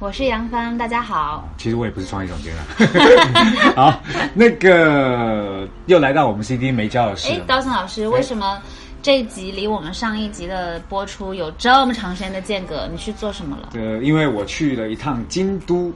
我是杨帆，大家好。其实我也不是创意总监了。好，那个又来到我们 CD 没教的事哎，刀森老师，为什么这一集离我们上一集的播出有这么长时间的间隔？你去做什么了？呃，因为我去了一趟京都，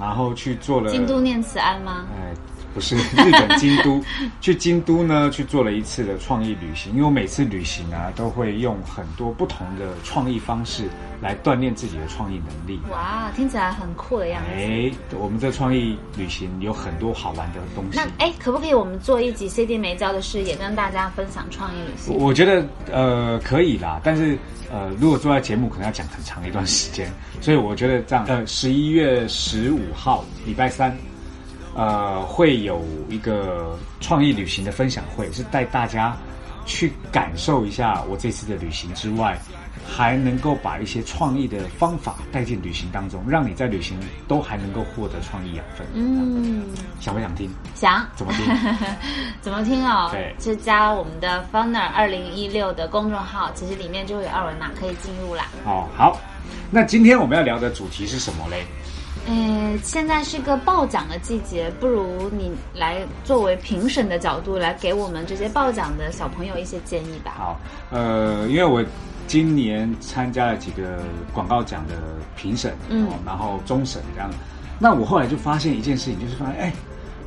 然后去做了京都念慈庵吗？哎，不是日本京都，去京都呢去做了一次的创意旅行。因为我每次旅行啊，都会用很多不同的创意方式来锻炼自己的创意能力。哇，听起来很酷的样子。哎，我们这创意旅行有很多好玩的东西那。哎，可不可以我们做一集 CD 没教的事，也跟大家分享创意旅行？我觉得呃可以啦，但是呃如果做在节目可能要讲很长一段时间，所以我觉得这样呃十一月十五号礼拜三，呃会有一个创意旅行的分享会，是带大家去感受一下我这次的旅行之外，还能够把一些创意的方法带进旅行当中，让你在旅行都还能够获得创意养分。嗯，想不想听？想怎么听？怎么听哦？对就加我们的 Funner 二零一六的公众号，其实里面就会有二维码可以进入啦。哦，好，那今天我们要聊的主题是什么嘞？呃，现在是个报奖的季节，不如你来作为评审的角度来给我们这些报奖的小朋友一些建议吧。好，呃，因为我今年参加了几个广告奖的评审，嗯哦，然后终审这样，那我后来就发现一件事情，就是发现，哎，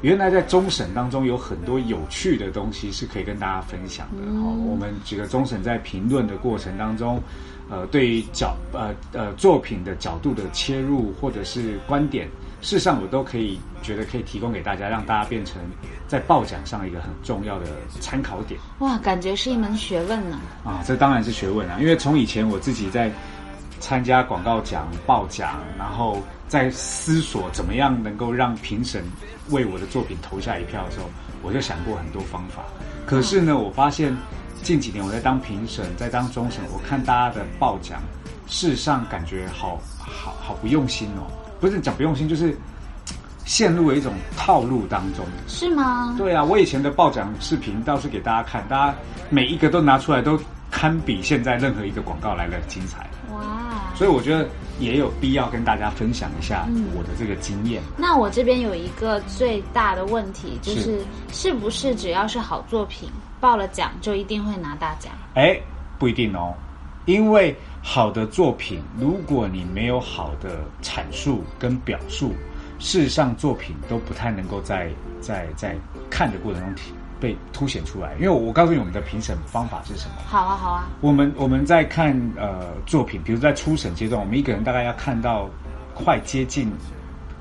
原来在终审当中有很多有趣的东西是可以跟大家分享的。哦，我们几个终审在评论的过程当中，呃，对于角呃呃作品的角度的切入或者是观点，事实上我都可以觉得可以提供给大家，让大家变成在报奖上一个很重要的参考点。哇，感觉是一门学问呢。啊，这当然是学问啊！因为从以前我自己在参加广告奖、报奖，然后在思索怎么样能够让评审为我的作品投下一票的时候，我就想过很多方法。可是呢，我发现近几年我在当评审，在当终审，我看大家的报奖，事实上感觉好好好不用心哦。不是讲不用心，就是陷入了一种套路当中。是吗？对啊，我以前的报奖视频倒是给大家看，大家每一个都拿出来都堪比现在任何一个广告来的精彩，哇，所以我觉得也有必要跟大家分享一下我的这个经验。那我这边有一个最大的问题，就是是不是只要是好作品报了奖就一定会拿大奖？哎，不一定哦，因为好的作品，如果你没有好的阐述跟表述，事实上作品都不太能够在在在看的过程中体被凸显出来。因为我告诉你我们的评审方法是什么。好啊，好啊，我们我们在看呃作品，比如在初审阶段，我们一个人大概要看到快接近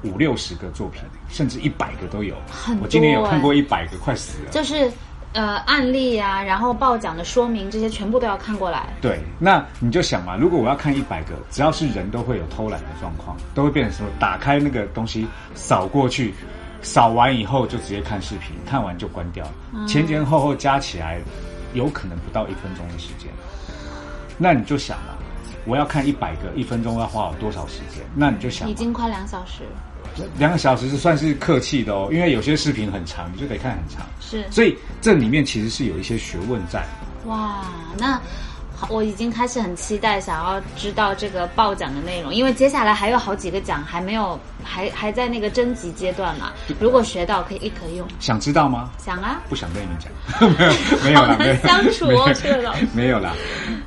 五六十个作品，甚至一百个都有。很多我今年有欸看过一百个，快死了。就是呃案例啊，然后报奖的说明这些全部都要看过来。对，那你就想嘛，如果我要看一百个，只要是人都会有偷懒的状况，都会变成什么？打开那个东西扫过去，扫完以后就直接看视频，看完就关掉，前前后后加起来有可能不到一分钟的时间。那你就想了，我要看一百个，一分钟要花我多少时间？那你就想，已经快两小时，两个小时是算是客气的哦，因为有些视频很长，你就得看很长，是所以这里面其实是有一些学问在。哇，那好，我已经开始很期待想要知道这个报奖的内容，因为接下来还有好几个奖还没有，还还在那个征集阶段嘛。如果学到可以立刻用，想知道吗？想啊，不想跟你们讲，没 有没有啦，好难没有相处哦没有这个没有啦。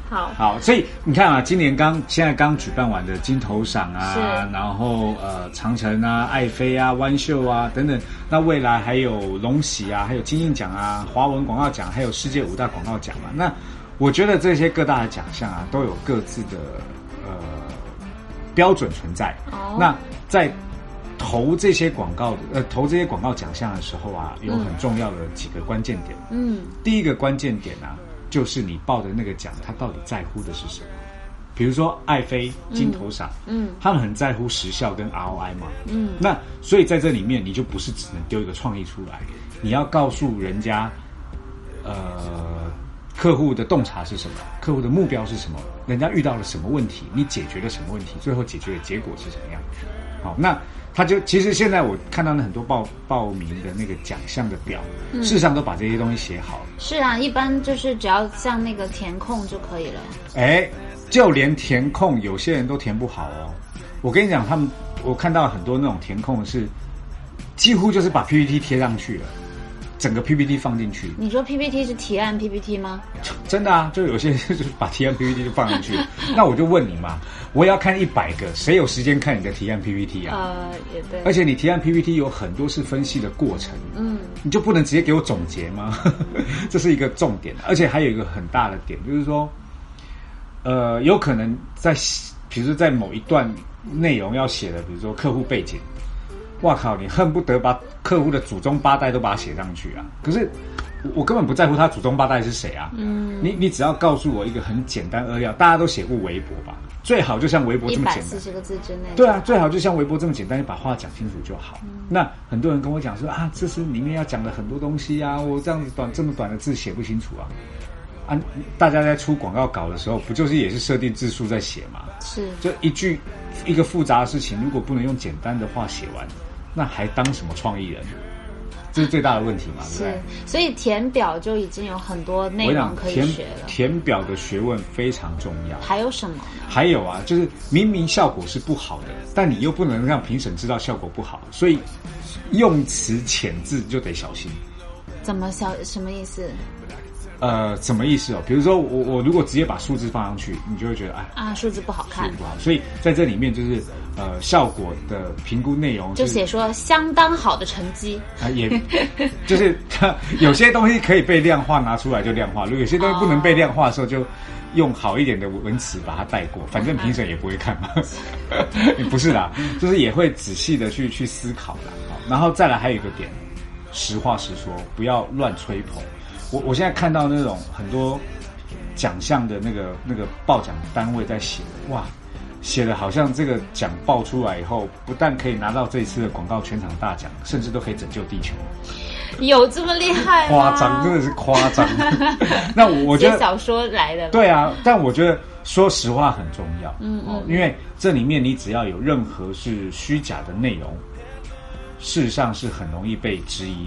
好，好，所以你看啊，今年刚现在刚举办完的金头赏啊，然后呃长城啊、爱妃啊、湾秀啊等等，那未来还有龙喜啊，还有金印奖啊、华文广告奖，还有世界五大广告奖嘛。那我觉得这些各大的奖项啊，都有各自的呃标准存在。哦那在投这些广告的呃投这些广告奖项的时候啊，有很重要的几个关键点。嗯，第一个关键点啊，就是你报的那个奖，它到底在乎的是什么？比如说爱妃、金头赏，嗯他们很在乎时效跟 ROI 嘛。嗯，那所以在这里面，你就不是只能丢一个创意出来，你要告诉人家，呃，客户的洞察是什么，客户的目标是什么，人家遇到了什么问题，你解决了什么问题，最后解决的结果是什么样。好，那他就其实现在我看到了很多报报名的那个奖项的表，事实上都把这些东西写好了。是啊，一般就是只要像那个填空就可以了。哎，就连填空，有些人都填不好哦。我跟你讲，他们我看到很多那种填空是，几乎就是把 PPT 贴上去了，整个 PPT 放进去，你说 PPT 是提案 PPT 吗？真的啊，就有些 就是把提案 PPT 就放进去。那我就问你嘛，我也要看一百个，谁有时间看你的提案 PPT 啊？呃，也对。而且你提案 PPT 有很多是分析的过程，嗯，你就不能直接给我总结吗？这是一个重点，而且还有一个很大的点，就是说，呃，有可能在，比如说在某一段内容要写的，比如说客户背景，哇靠，你恨不得把客户的祖宗八代都把它写上去啊！可是我我根本不在乎他祖宗八代是谁啊，嗯，你你只要告诉我一个很简单扼要，大家都写过微博吧，最好就像微博这么简单。四十个字之内。对啊，最好就像微博这么简单，你把话讲清楚就好。那很多人跟我讲说啊，这是里面要讲的很多东西啊，我这样子短这么短的字写不清楚啊。啊，大家在出广告稿的时候，不就是也是设定字数在写吗？是就一句一个复杂的事情，如果不能用简单的话写完，那还当什么创意人？这是最大的问题嘛，对不是对？，所以填表就已经有很多内容可以填学了。填表的学问非常重要。还有什么呢？还有啊，就是明明效果是不好的，但你又不能让评审知道效果不好，所以用词遣字就得小心。怎么小什么意思呃，什么意思哦？比如说我我如果直接把数字放上去，你就会觉得哎，啊？数字不好看数字，不好。所以在这里面就是呃，效果的评估内容就是写说相当好的成绩。啊，也就是它有些东西可以被量化拿出来就量化，如果有些东西不能被量化的时候，就用好一点的文词把它带过，反正评审也不会看嘛。不是啦，就是也会仔细的去去思考啦。好然后再来还有一个点，实话实说，不要乱吹捧。我我现在看到那种很多奖项的那个那个报奖单位在写，哇，写的好像这个奖报出来以后，不但可以拿到这一次的广告全场大奖，甚至都可以拯救地球，有这么厉害？夸张，真的是夸张。那我我觉得小说来的。对啊，但我觉得说实话很重要，嗯嗯哦，因为这里面你只要有任何是虚假的内容，事实上是很容易被质疑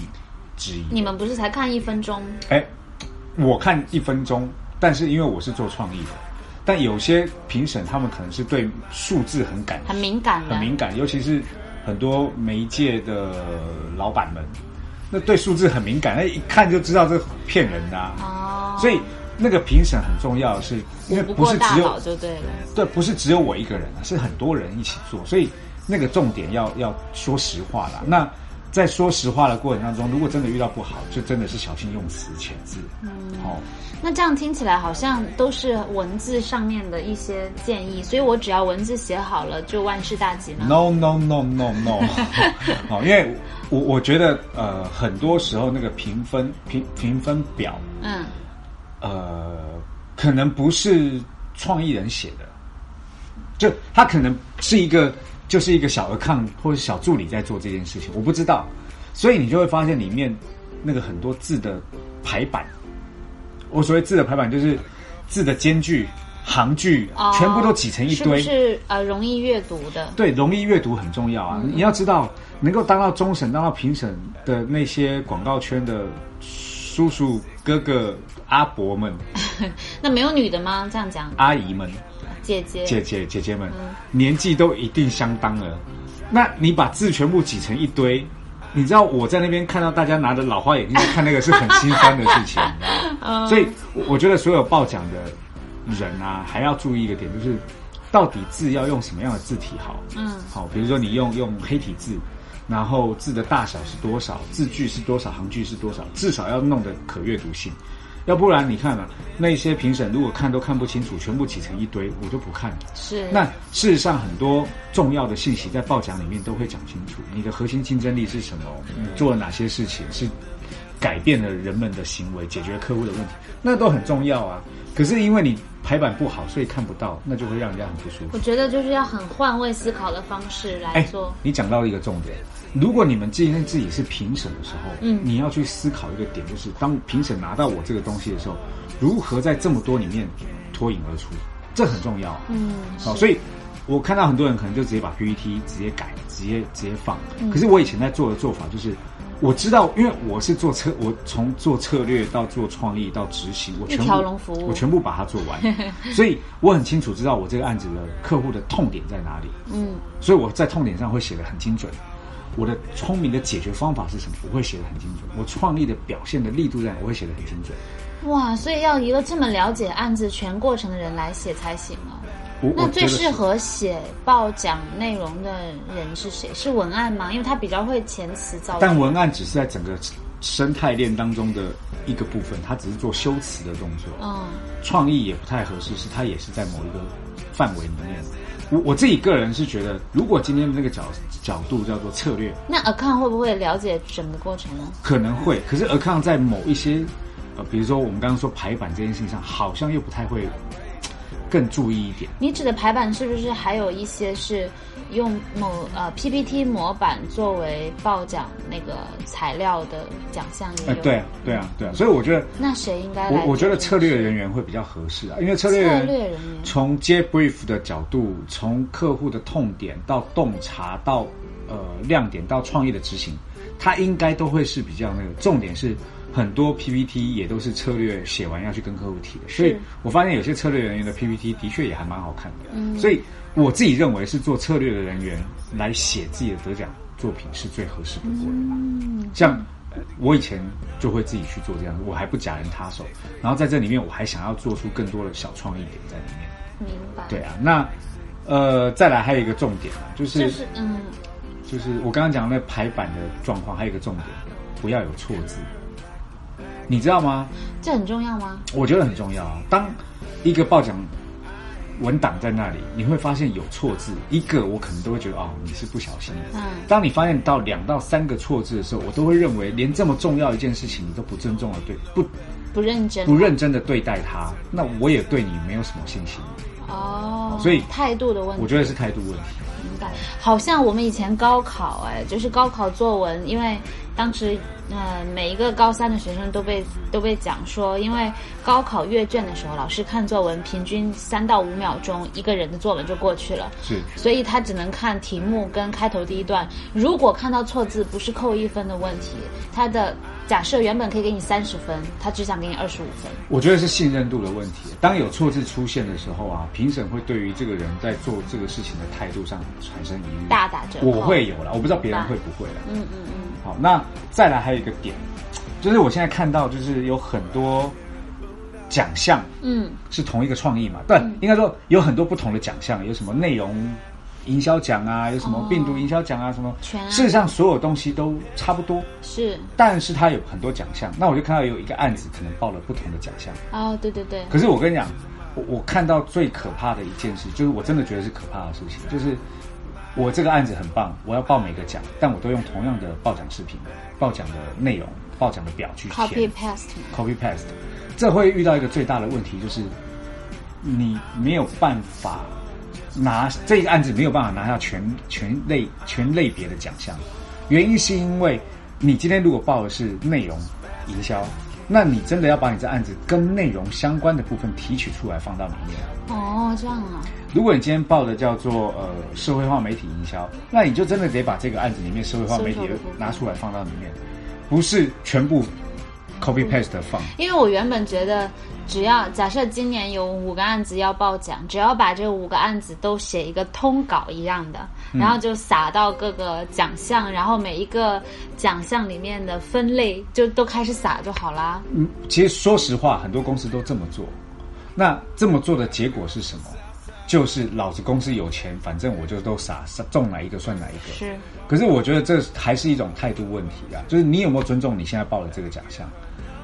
你们不是才看一分钟？哎，我看一分钟，但是因为我是做创意的，但有些评审他们可能是对数字很感很敏感，很敏感，尤其是很多媒介的老板们，那对数字很敏感，那一看就知道这骗人的、啊。哦，所以那个评审很重要的是，因为不是只有就对了。对，不是只有我一个人啊，是很多人一起做，所以那个重点要要说实话啦。那在说实话的过程当中，如果真的遇到不好，就真的是小心用词遣字。嗯，哦，那这样听起来好像都是文字上面的一些建议，所以我只要文字写好了就万事大吉吗？No no no no no，好，因为我我觉得呃，很多时候那个评分评评分表，嗯，呃，可能不是创意人写的，就他可能是一个就是一个小额抗或者小助理在做这件事情，我不知道，所以你就会发现里面那个很多字的排版，我所谓字的排版就是字的间距、行距，哦全部都挤成一堆。是呃容易阅读的？对，容易阅读很重要啊！嗯你要知道，能够当到终审、当到评审的那些广告圈的叔叔、哥哥、阿伯们、那没有女的吗？这样讲，阿姨们、姐姐，姐姐、姐姐们，嗯年纪都一定相当了。那你把字全部挤成一堆，你知道我在那边看到大家拿着老花眼镜在看那个是很心酸的事情，你知道吗？所以我我觉得所有报奖的人啊，还要注意一个点，就是到底字要用什么样的字体好。嗯，好，比如说你用用黑体字，然后字的大小是多少，字距是多少，行距是多少，至少要弄得可阅读性。要不然你看啊，那些评审如果看都看不清楚，全部挤成一堆，我就不看了。是那事实上，很多重要的信息在报奖里面都会讲清楚，你的核心竞争力是什么，你做了哪些事情是改变了人们的行为，解决客户的问题，那都很重要啊。可是因为你排版不好，所以看不到，那就会让人家很不舒服我。觉得就是要很换位思考的方式来哎做。，你讲到一个重点，如果你们今天自己是评审的时候，嗯你要去思考一个点，就是当评审拿到我这个东西的时候，如何在这么多里面脱颖而出，这很重要。嗯，好，是所以我看到很多人可能就直接把 PPT 直接改，直接直接放。嗯可是我以前在做的做法就是，我知道，因为我是做策，我从做策略到做创意到执行，我全部一条龙服务我全部把它做完，所以我很清楚知道我这个案子的客户的痛点在哪里。嗯，所以我在痛点上会写的很精准。我的聪明的解决方法是什么？我会写的很精准。我创意的表现的力度在哪？我会写的很精准。哇，所以要一个这么了解案子全过程的人来写才行啊。那最适合写报讲内容的人是谁？是文案吗？因为他比较会遣词造句。但文案只是在整个生态链当中的一个部分，它只是做修辞的动作。嗯，创意也不太合适，是它也是在某一个范围里面。我我自己个人是觉得，如果今天的那个角角度叫做策略，那 account 会不会了解整个过程呢？可能会，可是尔康在某一些呃，比如说我们刚刚说排版这件事情上，好像又不太会更注意一点。你指的排版是不是还有一些是用某呃 PPT 模板作为报奖那个材料的奖项也呃，有？对啊，对啊，对啊，所以我觉得，那谁应该我我觉得策略人员会比较合适啊，因为策略人策略人员从接 brief 的角度，从客户的痛点到洞察到呃亮点到创意的执行，他应该都会是比较那个。重点是很多 PPT 也都是策略写完要去跟客户提的，所以我发现有些策略人员的 PPT 的确也还蛮好看的。嗯所以我自己认为是做策略的人员来写自己的得奖作品是最合适不过的。嗯，像呃我以前就会自己去做这样，我还不假人他手，然后在这里面我还想要做出更多的小创意点在里面。明白。对啊，那呃再来还有一个重点啊，就是就是嗯，就是我刚刚讲的那排版的状况，还有一个重点，不要有错字，你知道吗？这很重要吗？我觉得很重要啊。当一个报奖文档在那里，你会发现有错字，一个我可能都会觉得哦你是不小心的。嗯当你发现到两到三个错字的时候，我都会认为连这么重要一件事情你都不尊重的对不不认真。不认真的对待它，那我也对你没有什么信心。哦，所以态度的问题。我觉得是态度问题。明白，好像我们以前高考，哎，就是高考作文，因为当时呃每一个高三的学生都被都被讲说，因为高考阅卷的时候，老师看作文平均三到五秒钟，一个人的作文就过去了。是所以他只能看题目跟开头第一段。如果看到错字，不是扣一分的问题，他的假设原本可以给你三十分，他只想给你二十五分。我觉得是信任度的问题。当有错字出现的时候啊，评审会对于这个人在做这个事情的态度上产生疑虑。大打折扣我会有了，我不知道别人会不会了。嗯嗯嗯，好，那再来还有一个点，就是我现在看到就是有很多奖项嗯。是同一个创意嘛，对，应该说有很多不同的奖项，有什么内容营销奖啊，有什么哦。病毒营销奖啊，什么全，事实上所有东西都差不多，是。但是它有很多奖项。那我就看到有一个案子可能报了不同的奖项，哦，对对对，可是我跟你讲，我我看到最可怕的一件事，就是我真的觉得是可怕的事情，就是我这个案子很棒，我要报每个奖，但我都用同样的报奖视频、报奖的内容、报奖的表去 copy paste，copy paste，这会遇到一个最大的问题，就是你没有办法拿这个案子没有办法拿下全全类全类别的奖项，原因是因为你今天如果报的是内容营销，那你真的要把你这案子跟内容相关的部分提取出来放到里面。哦，这样啊，如果你今天报的叫做呃社会化媒体营销，那你就真的得把这个案子里面社会化媒体拿出来放到里面，不是全部 copy paste 的放。因为我原本觉得，只要假设今年有五个案子要报奖，只要把这五个案子都写一个通稿一样的，嗯然后就撒到各个奖项，然后每一个奖项里面的分类就都开始撒就好啦。嗯，其实说实话，很多公司都这么做。那这么做的结果是什么？就是老子公司有钱，反正我就都撒撒中哪一个算哪一个。是，可是我觉得这还是一种态度问题啊，就是你有没有尊重你现在报的这个奖项？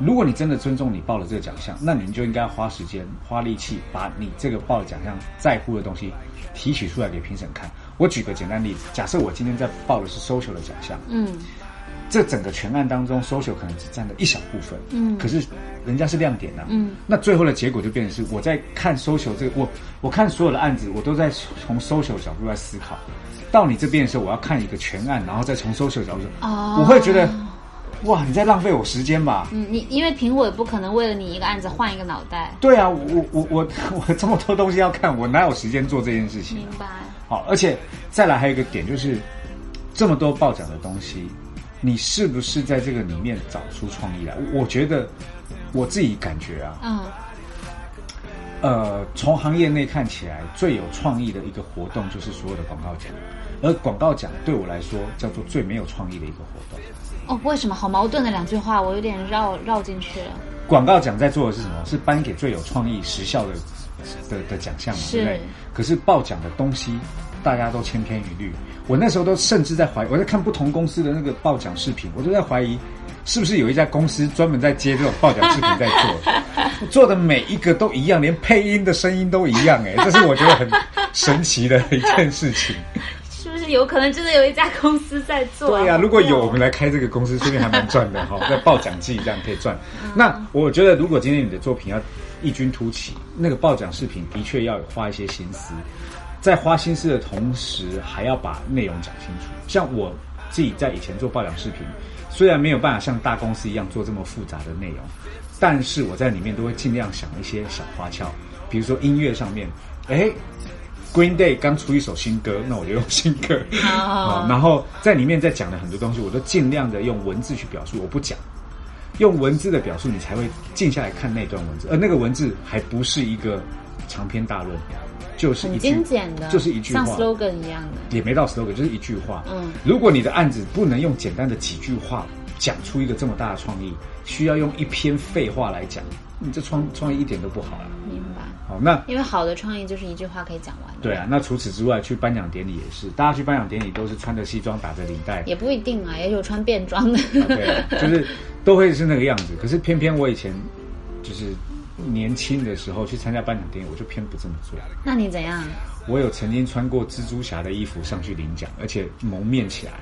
如果你真的尊重你报的这个奖项，那你就应该花时间、花力气，把你这个报的奖项在乎的东西提取出来给评审看。我举个简单例子，假设我今天在报的是 social 的奖项，嗯。这整个全案当中，social 可能只占了一小部分，嗯。可是人家是亮点呐、嗯，那最后的结果就变成是我在看 social 这个，我我看所有的案子，我都在从 social 角度来思考。到你这边的时候，我要看一个全案，然后再从 social 角度，哦。我会觉得，哇，你在浪费我时间吧？嗯，你因为评委不可能为了你一个案子换一个脑袋，对啊，我我我我这么多东西要看，我哪有时间做这件事情？明白？好，而且再来还有一个点就是，这么多报奖的东西，你是不是在这个里面找出创意来？我我觉得我自己感觉啊，嗯，呃，从行业内看起来最有创意的一个活动就是所有的广告奖，而广告奖对我来说叫做最没有创意的一个活动。哦，为什么好矛盾的两句话，我有点绕绕进去了。广告奖在做的是什么？是颁给最有创意、时效的的的奖项嘛，是对不对？可是报奖的东西，大家都千篇一律。我那时候都甚至在怀疑，我在看不同公司的那个报奖视频，我都在怀疑，是不是有一家公司专门在接这种报奖视频在做，做的每一个都一样，连配音的声音都一样，哎，这是我觉得很神奇的一件事情。是有可能真的有一家公司在做、对呀、好如果有，我们来开这个公司，说不定还蛮赚的哈，在报奖季这样可以赚。那我觉得，如果今天你的作品要异军突起，那个报奖视频的确要有花一些心思，在花心思的同时，还要把内容讲清楚。像我自己在以前做报奖视频，虽然没有办法像大公司一样做这么复杂的内容，但是我在里面都会尽量想一些小花俏，比如说音乐上面，哎。Green Day 刚出一首新歌，那我就用新歌哦啊，然后在里面在讲的很多东西，我都尽量的用文字去表述，我不讲，用文字的表述，你才会静下来看那段文字，而那个文字还不是一个长篇大论，就是一精简的，就是一句话像 slogan 一样的。也没到 slogan，就是一句话。嗯，如果你的案子不能用简单的几句话讲出一个这么大的创意，需要用一篇废话来讲，你这创创意一点都不好啊。好，那因为好的创意就是一句话可以讲完。对啊，那除此之外，去颁奖典礼也是，大家去颁奖典礼都是穿着西装打着领带，也不一定啊，也有穿便装的。啊对啊，就是都会是那个样子。可是偏偏我以前就是年轻的时候去参加颁奖典礼，我就偏不这么做。那你怎样？我有曾经穿过蜘蛛侠的衣服上去领奖，而且蒙面起来。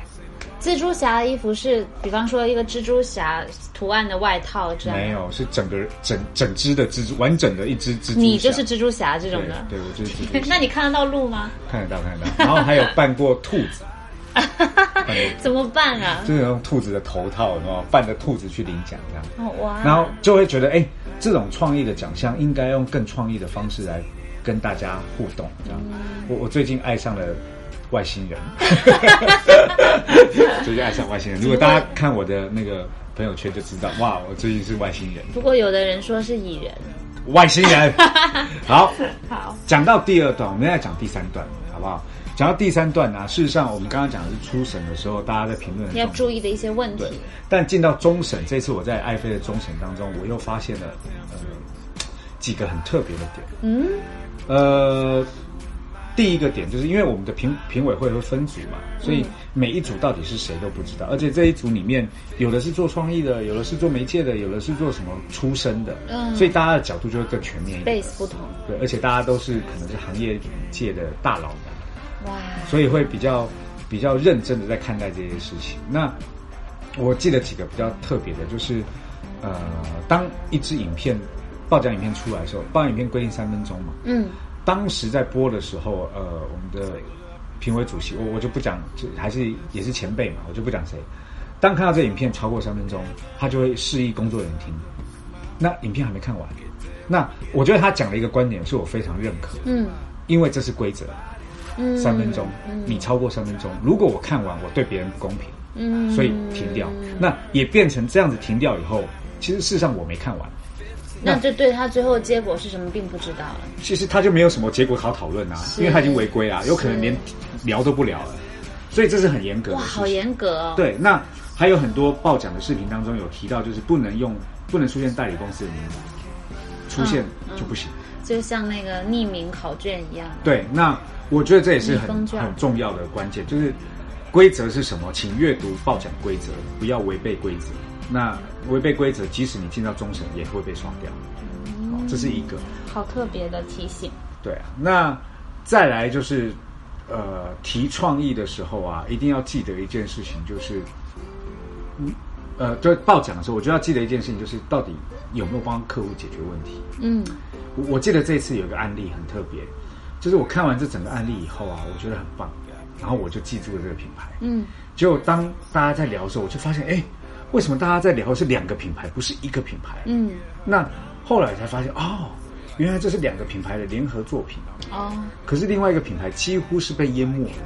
蜘蛛侠的衣服是，比方说一个蜘蛛侠图案的外套这样。没有，是整个整整只的蜘蛛，完整的一只蜘蛛。你就是蜘蛛侠这种的。对，我就是蜘蛛侠。那你看得到路吗？看得到，看得到。然后还有扮过兔子，怎么办啊？就是用兔子的头套，然后扮着兔子去领奖这样。哦哇！然后就会觉得，哎，这种创意的奖项应该用更创意的方式来跟大家互动。这样，我我最近爱上了外星人，最近爱上外星人。如果大家看我的那个朋友圈就知道，哇，我最近是外星人，不过有的人说是蚁人。外星人。好，好，讲到第二段，我们再讲第三段，好不好？讲到第三段呢、事实上我们刚刚讲的是初审的时候，大家在评论的要注意的一些问题。，但进到终审，这次我在爱妃的终审当中，我又发现了呃几个很特别的点。嗯，呃，第一个点就是因为我们的评评委会会分组嘛，所以每一组到底是谁都不知道，而且这一组里面有的是做创意的，有的是做媒介的，有的是做什么出身的，嗯所以大家的角度就会更全面一点。base 不同。对，而且大家都是可能是行业界的大佬们。哇，所以会比较比较认真的在看待这些事情。那我记得几个比较特别的，就是呃，当一支影片报奖影片出来的时候，报奖影片规定三分钟嘛，嗯，当时在播的时候，呃，我们的评委主席，我我就不讲，就还是也是前辈嘛，我就不讲谁。当看到这影片超过三分钟，他就会示意工作人员听。那影片还没看完，那我觉得他讲了一个观点是我非常认可，嗯因为这是规则。嗯，三分钟，你超过三分钟，如果我看完，我对别人不公平，嗯，所以停掉。那也变成这样子停掉以后，其实事实上我没看完，那就对他最后结果是什么并不知道了。其实他就没有什么结果好讨论啊，因为他已经违规啊，有可能连聊都不聊了，所以这是很严格的哇，好严格哦。，对，那还有很多报奖的视频当中有提到，就是不能用不能出现代理公司的名字，出现嗯就不行。就像那个匿名考卷一样。对，那我觉得这也是很很重要的关键，就是规则是什么，请阅读报奖规则，不要违背规则。那违背规则，即使你进到终审，也会被刷掉。好，这是一个。好特别的提醒。对啊，那再来就是，呃，提创意的时候啊，一定要记得一件事情，就是嗯呃，就报奖的时候，我就要记得一件事情，就是到底有没有帮客户解决问题。嗯我我记得这次有一个案例很特别，就是我看完这整个案例以后啊，我觉得很棒，然后我就记住了这个品牌。嗯结果当大家在聊的时候，我就发现，哎，为什么大家在聊是两个品牌，不是一个品牌？嗯那后来才发现，哦，原来这是两个品牌的联合作品。哦可是另外一个品牌几乎是被淹没了。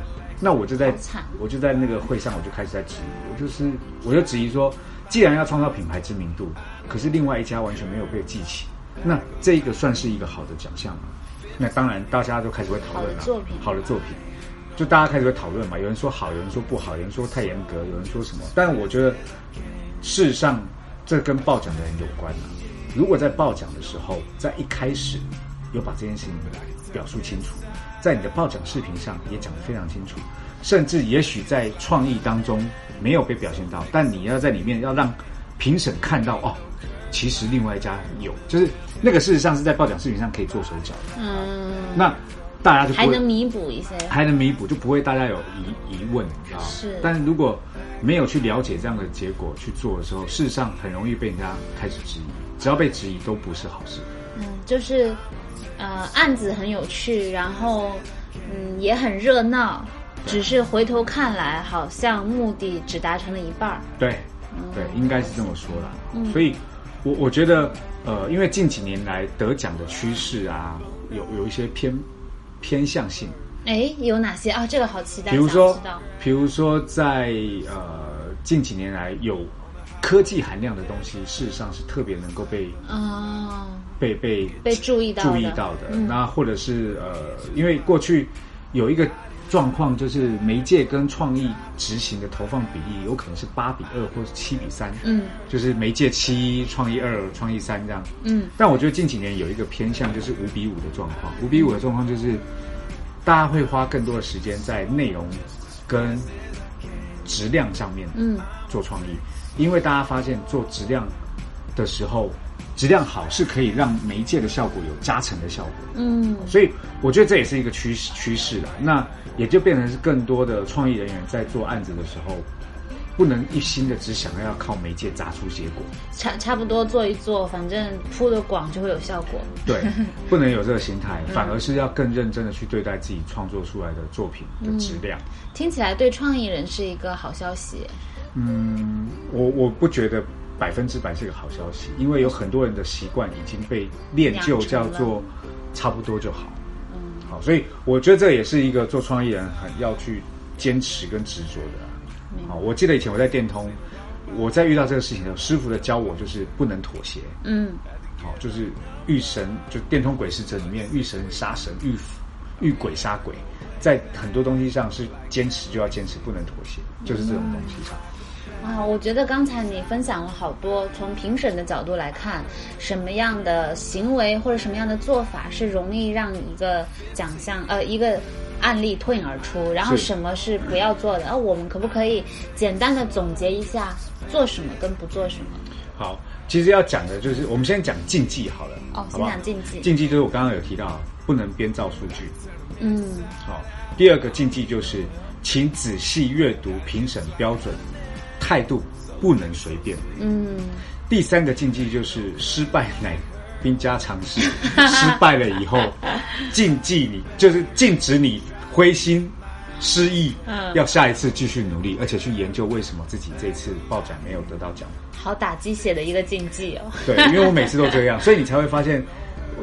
那我就在我就在那个会上，我就开始在质疑，我就是我就质疑说，既然要创造品牌知名度，可是另外一家完全没有被记起，那这个算是一个好的奖项吗？那当然，大家都开始会讨论了。好的作品好的作品，就大家开始会讨论嘛。有人说好，有人说不好，有人说太严格，有人说什么。但我觉得，事实上，这跟报奖的人有关啊。如果在报奖的时候，在一开始有把这件事情表述清楚，在你的报奖视频上也讲得非常清楚，甚至也许在创意当中没有被表现到，但你要在里面要让评审看到哦，其实另外一家有，就是那个事实上是在报奖视频上可以做手脚的。嗯，那大家就还能弥补一些。还能弥补，就不会大家有疑疑问，你知道吗？是但是如果没有去了解这样的结果去做的时候，事实上很容易被人家开始质疑。只要被质疑，都不是好事。嗯，就是呃，案子很有趣，然后嗯也很热闹，只是回头看来，好像目的只达成了一半儿。对，对，应该是这么说啦。所以我我觉得，呃，因为近几年来得奖的趋势啊，有有一些偏偏向性。哎，有哪些啊？这个好期待，比如说比如说在呃近几年来有科技含量的东西，事实上是特别能够被哦，被被被注意到注意到的。嗯那或者是呃，因为过去有一个状况，就是媒介跟创意执行的投放比例有可能是八比二或是七比三，嗯就是媒介七，创意二，创意三这样。嗯但我觉得近几年有一个偏向，就是五比五的状况。五比五的状况就是，大家会花更多的时间在内容跟质量上面嗯做创意，因为大家发现做质量的时候，质量好是可以让媒介的效果有加成的效果。嗯所以我觉得这也是一个趋势趋势啦。那也就变成是更多的创意人员在做案子的时候，不能一心的只想要靠媒介砸出结果。差差不多做一做，反正铺的广就会有效果。对，不能有这个心态，反而是要更认真的去对待自己创作出来的作品的质量。听起来对创意人是一个好消息。嗯，我我不觉得百分之百是个好消息，因为有很多人的习惯已经被练就叫做差不多就好。嗯好，所以我觉得这也是一个做创意人很要去坚持跟执着的啊。好，我记得以前我在电通，我在遇到这个事情的时候，师傅的教我就是不能妥协。嗯好，就是遇神，就电通鬼使者里面遇神杀神，遇遇鬼杀鬼，在很多东西上是坚持就要坚持，不能妥协，就是这种东西上。啊，我觉得刚才你分享了好多，从评审的角度来看，什么样的行为或者什么样的做法是容易让一个奖项呃一个案例脱颖而出，然后什么是不要做的？啊，我们可不可以简单的总结一下，做什么跟不做什么？好，其实要讲的就是，我们先讲禁忌好了，哦先讲禁忌禁忌就是我刚刚有提到，不能编造数据。嗯好，第二个禁忌就是，请仔细阅读评审标准，态度不能随便。嗯第三个禁忌就是失败乃兵家常事，失败了以后，禁忌你就是禁止你灰心失意，嗯要下一次继续努力，而且去研究为什么自己这次报奖没有得到奖。好打鸡血的一个禁忌哦。对，因为我每次都这样，所以你才会发现，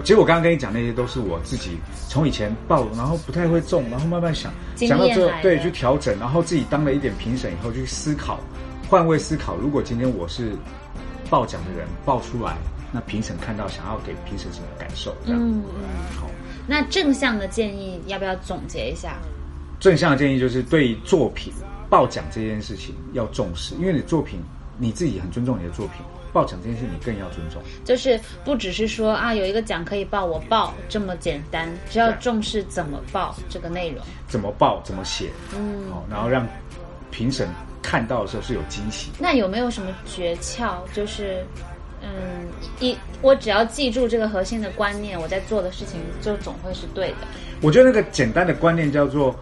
其实我刚刚跟你讲那些都是我自己从以前报，然后不太会中，然后慢慢想，想到最后对去调整，然后自己当了一点评审以后去思考，换位思考，如果今天我是报奖的人报出来，那评审看到想要给评审什么感受？这样、嗯嗯，好。那正向的建议要不要总结一下？正向的建议就是对作品报奖这件事情要重视，因为你作品你自己很尊重你的作品，报奖这件事你更要尊重。就是不只是说啊有一个奖可以报我报这么简单，只要重视怎么报这个内容。怎么报，怎么写，嗯好，然后让评审看到的时候是有惊喜。那有没有什么诀窍？就是，嗯，一我只要记住这个核心的观念，我在做的事情就总会是对的。我觉得那个简单的观念叫做，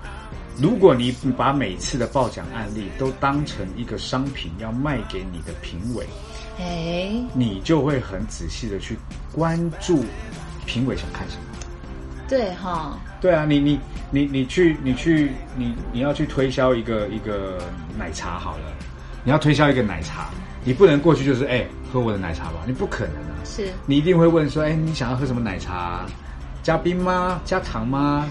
如果你把每次的爆奖案例都当成一个商品要卖给你的评委，哎，你就会很仔细的去关注评委想看什么。对哈，对啊，你你你你去你去你你要去推销一个一个奶茶好了，你要推销一个奶茶，你不能过去就是哎喝我的奶茶吧，你不可能啊，是你一定会问说哎你想要喝什么奶茶？加冰吗？加糖吗？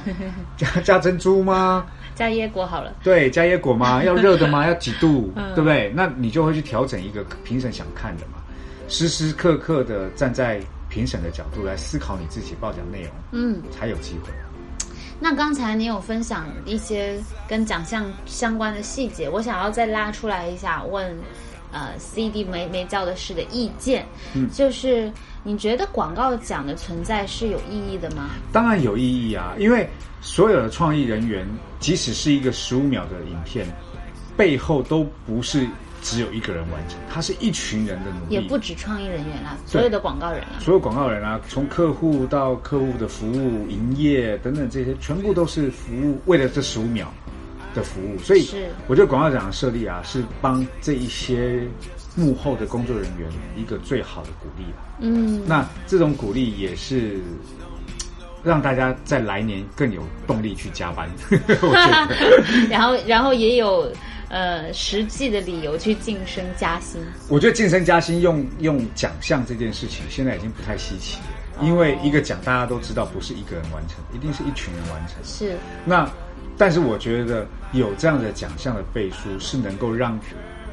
加加珍珠吗？加椰果好了。对，加椰果吗？要热的吗？要几度？嗯对不对？那你就会去调整一个评审想看的嘛，时时刻刻的站在评审的角度来思考你自己报奖内容，嗯，才有机会。那刚才你有分享一些跟奖项相关的细节，我想要再拉出来一下，问呃 CD 没没教的事的意见，嗯就是你觉得广告奖的存在是有意义的吗？当然有意义啊，因为所有的创意人员，即使是一个十五秒的影片，背后都不是只有一个人完成，它是一群人的努力。也不止创意人员啦，所有的广告人啊，所有广告人啊，从客户到客户的服务、营业等等这些，全部都是服务为了这十五秒的服务。所以是，我觉得广告奖的设立啊，是帮这一些幕后的工作人员一个最好的鼓励啊。嗯，那这种鼓励也是让大家在来年更有动力去加班。我觉得，然后然后也有呃实际的理由去晋升加薪，我觉得晋升加薪用用奖项这件事情，现在已经不太稀奇了，因为一个奖大家都知道不是一个人完成，一定是一群人完成。是那，但是我觉得有这样的奖项的背书，是能够让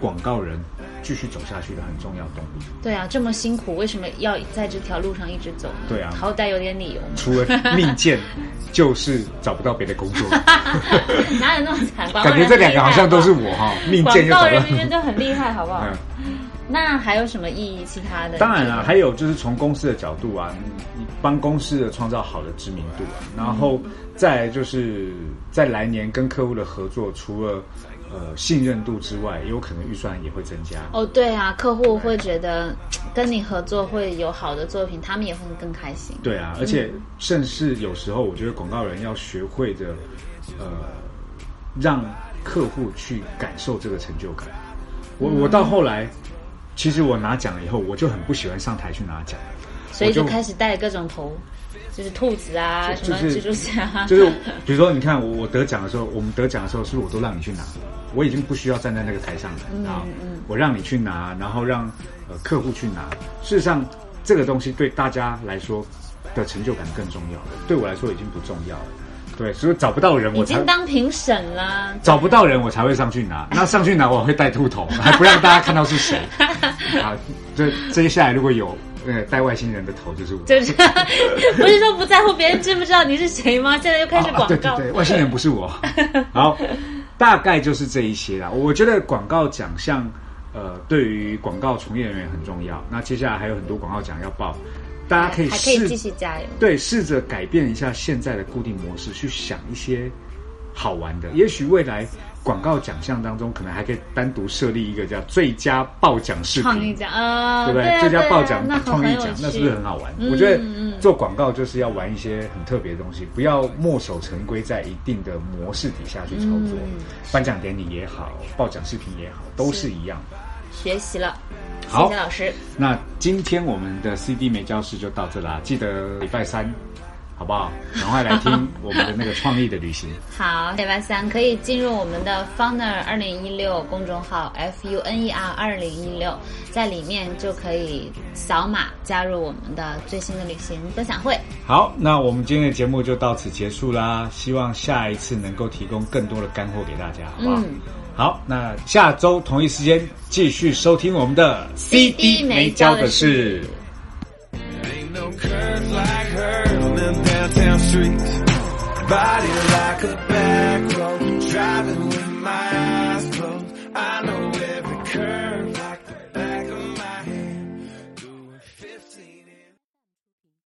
广告人继续走下去的很重要动力。对啊，这么辛苦，为什么要在这条路上一直走呢？对啊好歹有点理由。除了命贱，就是找不到别的工作。哪有那么惨？感人觉这两个好像都是我哈，命广贱又找不到告人明。明就很厉害，好不好？嗯，那还有什么意义？其他的？当然了，还有就是从公司的角度啊，帮公司的创造好的知名度啊，然后再就是在来年跟客户的合作，除了呃信任度之外，也有可能预算也会增加。哦，对啊，客户会觉得跟你合作会有好的作品，他们也会更开心。对啊，而且甚至有时候，我觉得广告人要学会的，呃，让客户去感受这个成就感。我我到后来，其实我拿奖了以后，我就很不喜欢上台去拿奖，所以就开始戴各种头，就是兔子啊，就什么蜘蛛侠啊，就是比如说，你看我我得奖的时候，我们得奖的时候，是不是我都让你去拿？我已经不需要站在那个台上了，嗯啊，嗯我让你去拿，然后让呃客户去拿。事实上，这个东西对大家来说的成就感更重要了，对我来说已经不重要了。对，所以找不到人，我已经当评审了。找不到人，我才会上去拿。那上去拿，我会戴秃头，还不让大家看到是谁。啊，这接下来如果有呃带外星人的头，就是我。就是不是说不在乎别人知不知道你是谁吗？现在又开始啊广告，对对对，外星人不是我。好，大概就是这一些啦。我觉得广告奖项，呃，对于广告从业人员很重要。那接下来还有很多广告奖要报，大家可以还可以试继续加油。对，试着改变一下现在的固定模式，去想一些好玩的。也许未来广告奖项当中，可能还可以单独设立一个叫最佳爆奖视频。创意奖，呃，对不对？啊最佳报对啊那奖创意奖那是不是很好玩？嗯我觉得嗯做广告就是要玩一些很特别的东西，不要墨守成规，在一定的模式底下去操作。嗯颁奖典礼也好，报奖视频也好，都是一样的。学习了，好谢谢老师。那今天我们的 CD 美教室就到这啦，记得礼拜三，好不好？赶快来听 我们的那个创意的旅行。好，礼拜三可以进入我们的 Funer 二零一六公众号 F U N E R 二零一六，在里面就可以扫码加入我们的最新的旅行分享会。好，那我们今天的节目就到此结束啦。希望下一次能够提供更多的干货给大家，好不好？嗯好，那下周同一时间继续收听我们的 CD 没教的事。Ain't no like her streets. Body like a back road, driving with my